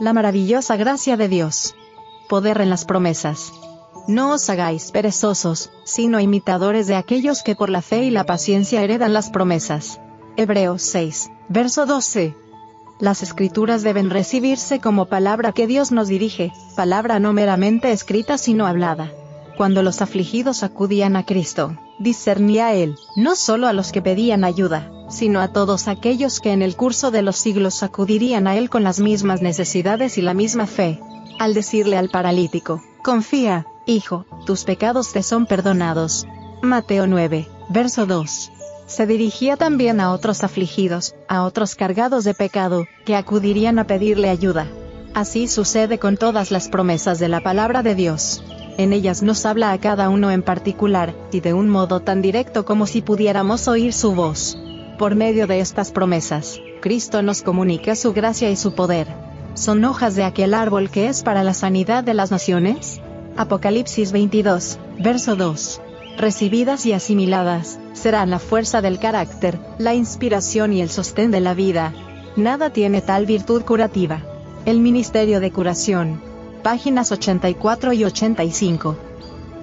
La maravillosa gracia de Dios. Poder en las promesas. No os hagáis perezosos, sino imitadores de aquellos que por la fe y la paciencia heredan las promesas. Hebreos 6, verso 12. Las escrituras deben recibirse como palabra que Dios nos dirige, palabra no meramente escrita sino hablada. Cuando los afligidos acudían a Cristo, discernía Él, no solo a los que pedían ayuda, sino a todos aquellos que en el curso de los siglos acudirían a Él con las mismas necesidades y la misma fe. Al decirle al paralítico, confía, hijo, tus pecados te son perdonados. Mateo 9, verso 2. Se dirigía también a otros afligidos, a otros cargados de pecado, que acudirían a pedirle ayuda. Así sucede con todas las promesas de la palabra de Dios. En ellas nos habla a cada uno en particular, y de un modo tan directo como si pudiéramos oír su voz. Por medio de estas promesas, Cristo nos comunica su gracia y su poder. ¿Son hojas de aquel árbol que es para la sanidad de las naciones? Apocalipsis 22, verso 2. Recibidas y asimiladas, serán la fuerza del carácter, la inspiración y el sostén de la vida. Nada tiene tal virtud curativa. El Ministerio de Curación, páginas 84 y 85.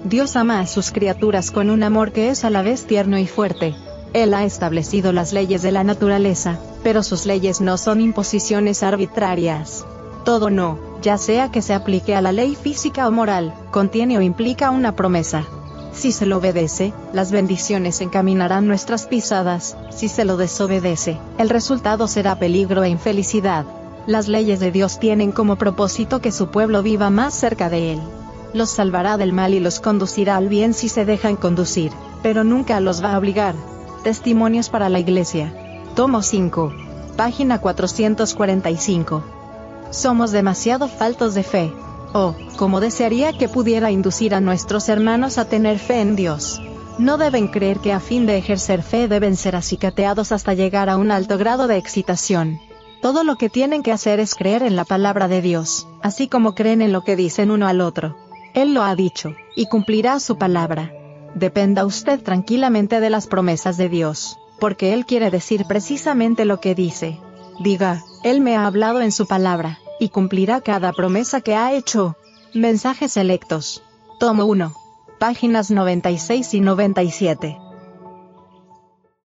Dios ama a sus criaturas con un amor que es a la vez tierno y fuerte. Él ha establecido las leyes de la naturaleza, pero sus leyes no son imposiciones arbitrarias. Todo no, ya sea que se aplique a la ley física o moral, contiene o implica una promesa. Si se lo obedece, las bendiciones encaminarán nuestras pisadas, si se lo desobedece, el resultado será peligro e infelicidad. Las leyes de Dios tienen como propósito que su pueblo viva más cerca de Él. Los salvará del mal y los conducirá al bien si se dejan conducir, pero nunca los va a obligar. Testimonios para la Iglesia. Tomo 5. Página 445. Somos demasiado faltos de fe. Oh, como desearía que pudiera inducir a nuestros hermanos a tener fe en Dios. No deben creer que a fin de ejercer fe deben ser acicateados hasta llegar a un alto grado de excitación. Todo lo que tienen que hacer es creer en la palabra de Dios, así como creen en lo que dicen uno al otro. Él lo ha dicho, y cumplirá su palabra. Dependa usted tranquilamente de las promesas de Dios, porque Él quiere decir precisamente lo que dice. Diga, Él me ha hablado en su palabra, y cumplirá cada promesa que ha hecho. Mensajes selectos. Tomo 1. Páginas 96 y 97.